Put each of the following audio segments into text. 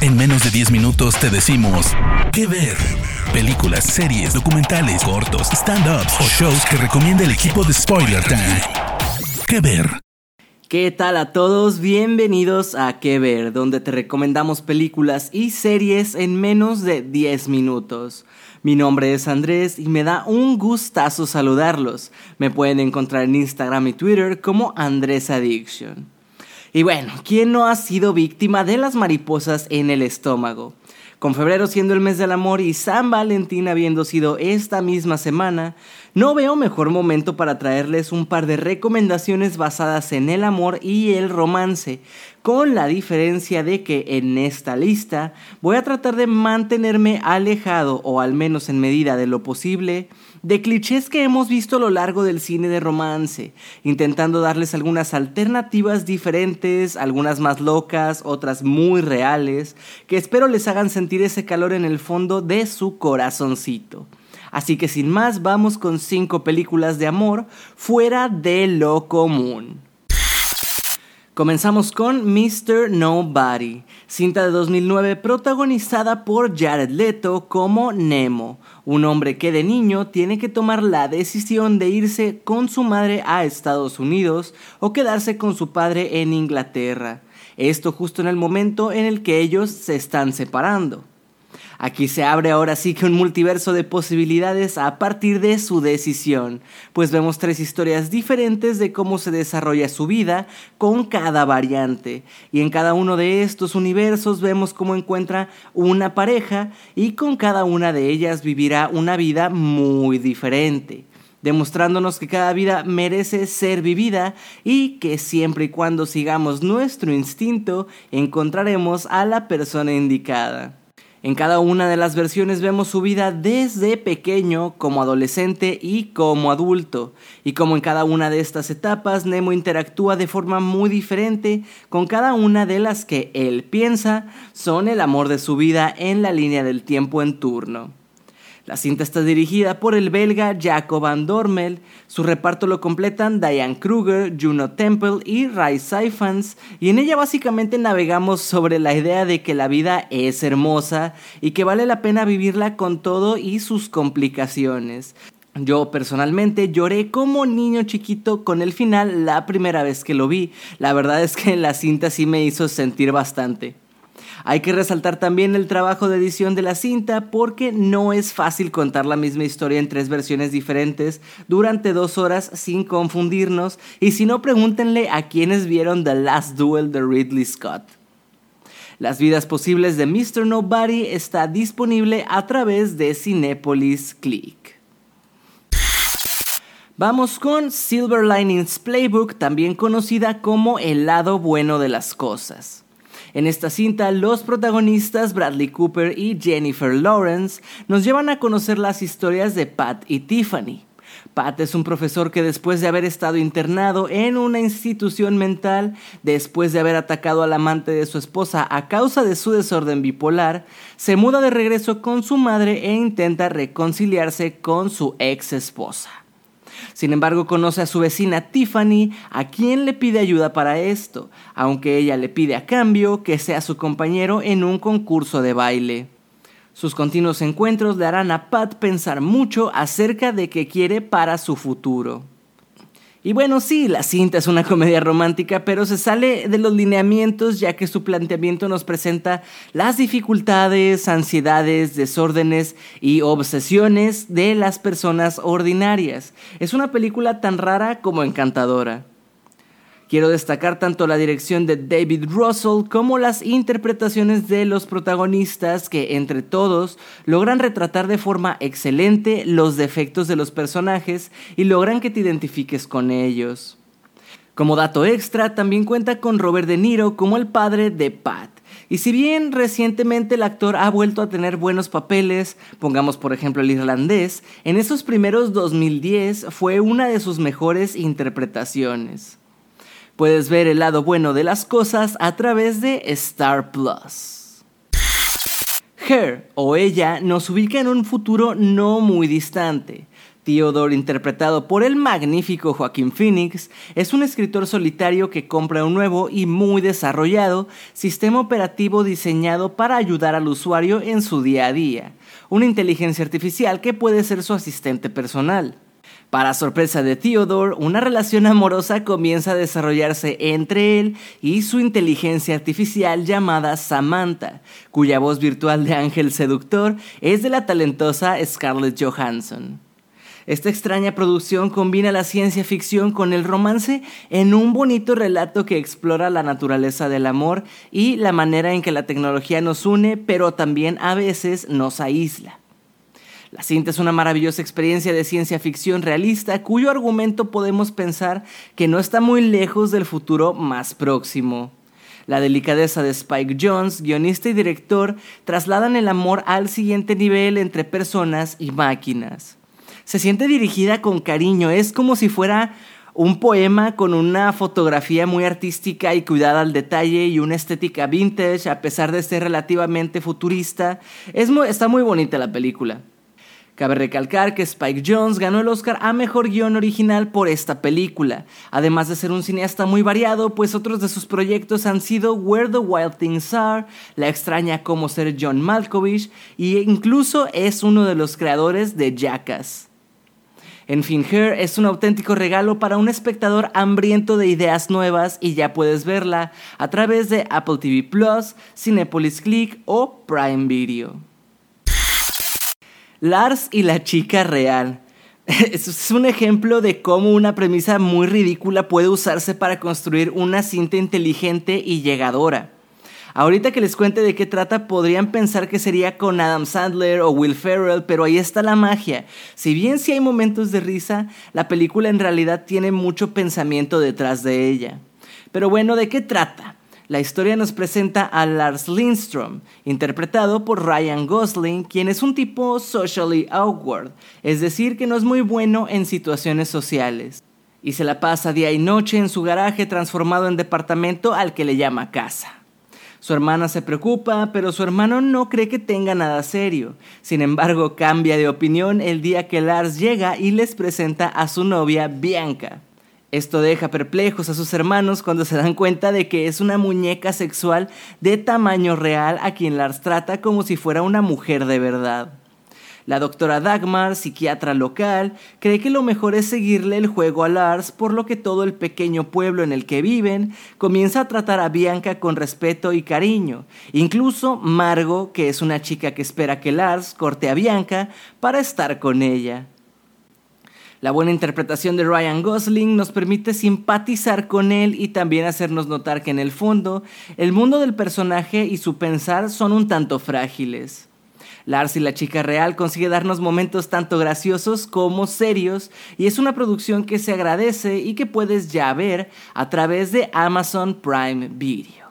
En menos de 10 minutos te decimos qué ver. Películas, series, documentales, cortos, stand-ups o shows que recomienda el equipo de Spoiler Time. ¿Qué ver? ¿Qué tal a todos? Bienvenidos a ¿Qué ver? Donde te recomendamos películas y series en menos de 10 minutos. Mi nombre es Andrés y me da un gustazo saludarlos. Me pueden encontrar en Instagram y Twitter como Andrés Addiction. Y bueno, ¿quién no ha sido víctima de las mariposas en el estómago? Con febrero siendo el mes del amor y San Valentín habiendo sido esta misma semana, no veo mejor momento para traerles un par de recomendaciones basadas en el amor y el romance, con la diferencia de que en esta lista voy a tratar de mantenerme alejado o al menos en medida de lo posible de clichés que hemos visto a lo largo del cine de romance, intentando darles algunas alternativas diferentes, algunas más locas, otras muy reales, que espero les hagan sentir ese calor en el fondo de su corazoncito. Así que sin más, vamos con 5 películas de amor fuera de lo común. Comenzamos con Mr. Nobody, cinta de 2009 protagonizada por Jared Leto como Nemo, un hombre que de niño tiene que tomar la decisión de irse con su madre a Estados Unidos o quedarse con su padre en Inglaterra. Esto justo en el momento en el que ellos se están separando. Aquí se abre ahora sí que un multiverso de posibilidades a partir de su decisión, pues vemos tres historias diferentes de cómo se desarrolla su vida con cada variante, y en cada uno de estos universos vemos cómo encuentra una pareja y con cada una de ellas vivirá una vida muy diferente demostrándonos que cada vida merece ser vivida y que siempre y cuando sigamos nuestro instinto encontraremos a la persona indicada. En cada una de las versiones vemos su vida desde pequeño, como adolescente y como adulto. Y como en cada una de estas etapas, Nemo interactúa de forma muy diferente con cada una de las que él piensa son el amor de su vida en la línea del tiempo en turno. La cinta está dirigida por el belga Jacob Van Dormel. Su reparto lo completan Diane Kruger, Juno Temple y Ray Syphans. Y en ella básicamente navegamos sobre la idea de que la vida es hermosa y que vale la pena vivirla con todo y sus complicaciones. Yo personalmente lloré como niño chiquito con el final la primera vez que lo vi. La verdad es que la cinta sí me hizo sentir bastante. Hay que resaltar también el trabajo de edición de la cinta porque no es fácil contar la misma historia en tres versiones diferentes durante dos horas sin confundirnos y si no pregúntenle a quienes vieron The Last Duel de Ridley Scott. Las vidas posibles de Mr. Nobody está disponible a través de Cinepolis Click. Vamos con Silver Linings Playbook, también conocida como El lado bueno de las cosas. En esta cinta, los protagonistas Bradley Cooper y Jennifer Lawrence nos llevan a conocer las historias de Pat y Tiffany. Pat es un profesor que después de haber estado internado en una institución mental, después de haber atacado al amante de su esposa a causa de su desorden bipolar, se muda de regreso con su madre e intenta reconciliarse con su ex esposa. Sin embargo, conoce a su vecina Tiffany, a quien le pide ayuda para esto, aunque ella le pide a cambio que sea su compañero en un concurso de baile. Sus continuos encuentros le harán a Pat pensar mucho acerca de qué quiere para su futuro. Y bueno, sí, la cinta es una comedia romántica, pero se sale de los lineamientos ya que su planteamiento nos presenta las dificultades, ansiedades, desórdenes y obsesiones de las personas ordinarias. Es una película tan rara como encantadora. Quiero destacar tanto la dirección de David Russell como las interpretaciones de los protagonistas que entre todos logran retratar de forma excelente los defectos de los personajes y logran que te identifiques con ellos. Como dato extra, también cuenta con Robert De Niro como el padre de Pat. Y si bien recientemente el actor ha vuelto a tener buenos papeles, pongamos por ejemplo el irlandés, en esos primeros 2010 fue una de sus mejores interpretaciones. Puedes ver el lado bueno de las cosas a través de Star Plus. Her o ella nos ubica en un futuro no muy distante. Theodore, interpretado por el magnífico Joaquín Phoenix, es un escritor solitario que compra un nuevo y muy desarrollado sistema operativo diseñado para ayudar al usuario en su día a día, una inteligencia artificial que puede ser su asistente personal. Para sorpresa de Theodore, una relación amorosa comienza a desarrollarse entre él y su inteligencia artificial llamada Samantha, cuya voz virtual de ángel seductor es de la talentosa Scarlett Johansson. Esta extraña producción combina la ciencia ficción con el romance en un bonito relato que explora la naturaleza del amor y la manera en que la tecnología nos une, pero también a veces nos aísla. La cinta es una maravillosa experiencia de ciencia ficción realista cuyo argumento podemos pensar que no está muy lejos del futuro más próximo. La delicadeza de Spike Jones, guionista y director, trasladan el amor al siguiente nivel entre personas y máquinas se siente dirigida con cariño, es como si fuera un poema con una fotografía muy artística y cuidada al detalle y una estética vintage a pesar de ser relativamente futurista. Es está muy bonita la película. Cabe recalcar que Spike Jones ganó el Oscar a Mejor Guión Original por esta película, además de ser un cineasta muy variado, pues otros de sus proyectos han sido Where the Wild Things Are, La extraña como ser John Malkovich, e incluso es uno de los creadores de Jackass. En fin, Her es un auténtico regalo para un espectador hambriento de ideas nuevas y ya puedes verla a través de Apple TV Plus, Cinepolis Click o Prime Video. Lars y la chica real. Es un ejemplo de cómo una premisa muy ridícula puede usarse para construir una cinta inteligente y llegadora. Ahorita que les cuente de qué trata, podrían pensar que sería con Adam Sandler o Will Ferrell, pero ahí está la magia. Si bien sí hay momentos de risa, la película en realidad tiene mucho pensamiento detrás de ella. Pero bueno, ¿de qué trata? La historia nos presenta a Lars Lindstrom, interpretado por Ryan Gosling, quien es un tipo socially awkward, es decir, que no es muy bueno en situaciones sociales. Y se la pasa día y noche en su garaje transformado en departamento al que le llama casa. Su hermana se preocupa, pero su hermano no cree que tenga nada serio. Sin embargo, cambia de opinión el día que Lars llega y les presenta a su novia Bianca. Esto deja perplejos a sus hermanos cuando se dan cuenta de que es una muñeca sexual de tamaño real a quien Lars trata como si fuera una mujer de verdad. La doctora Dagmar, psiquiatra local, cree que lo mejor es seguirle el juego a Lars, por lo que todo el pequeño pueblo en el que viven comienza a tratar a Bianca con respeto y cariño. Incluso Margo, que es una chica que espera que Lars corte a Bianca para estar con ella. La buena interpretación de Ryan Gosling nos permite simpatizar con él y también hacernos notar que en el fondo el mundo del personaje y su pensar son un tanto frágiles. Lars y la chica real consigue darnos momentos tanto graciosos como serios y es una producción que se agradece y que puedes ya ver a través de Amazon Prime Video.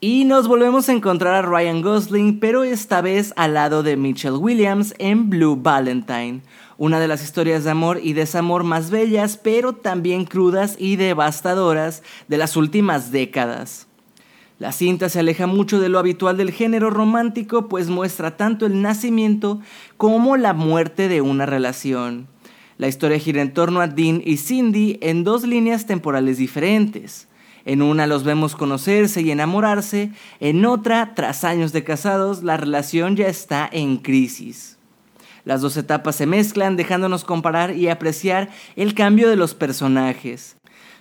Y nos volvemos a encontrar a Ryan Gosling, pero esta vez al lado de Mitchell Williams en Blue Valentine, una de las historias de amor y desamor más bellas, pero también crudas y devastadoras de las últimas décadas. La cinta se aleja mucho de lo habitual del género romántico, pues muestra tanto el nacimiento como la muerte de una relación. La historia gira en torno a Dean y Cindy en dos líneas temporales diferentes. En una los vemos conocerse y enamorarse, en otra, tras años de casados, la relación ya está en crisis. Las dos etapas se mezclan dejándonos comparar y apreciar el cambio de los personajes.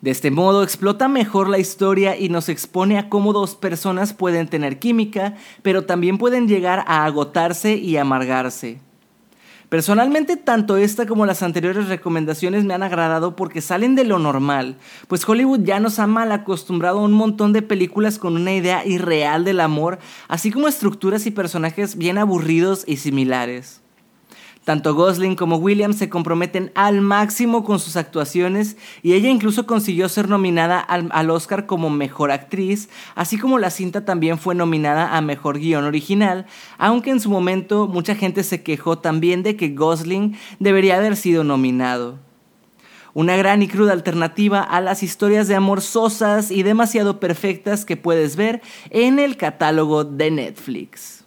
De este modo explota mejor la historia y nos expone a cómo dos personas pueden tener química, pero también pueden llegar a agotarse y amargarse. Personalmente, tanto esta como las anteriores recomendaciones me han agradado porque salen de lo normal, pues Hollywood ya nos ha mal acostumbrado a un montón de películas con una idea irreal del amor, así como estructuras y personajes bien aburridos y similares. Tanto Gosling como Williams se comprometen al máximo con sus actuaciones y ella incluso consiguió ser nominada al, Oscar como Mejor Actriz, así como la cinta también fue nominada a Mejor Guión Original, aunque en su momento mucha gente se quejó también de que Gosling debería haber sido nominado. Una gran y cruda alternativa a las historias de amor sosas y demasiado perfectas que puedes ver en el catálogo de Netflix.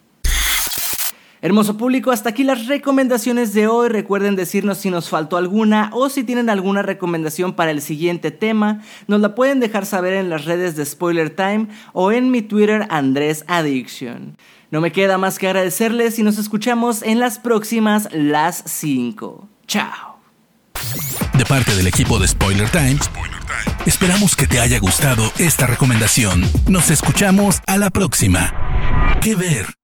Hermoso público, hasta aquí las recomendaciones de hoy. Recuerden decirnos si nos faltó alguna o si tienen alguna recomendación para el siguiente tema. Nos la pueden dejar saber en las redes de Spoiler Time o en mi Twitter Andrés Addiction. No me queda más que agradecerles y nos escuchamos en las próximas las 5. Chao. De parte del equipo de Spoiler Time, esperamos que te haya gustado esta recomendación. Nos escuchamos a la próxima. ¿Qué ver?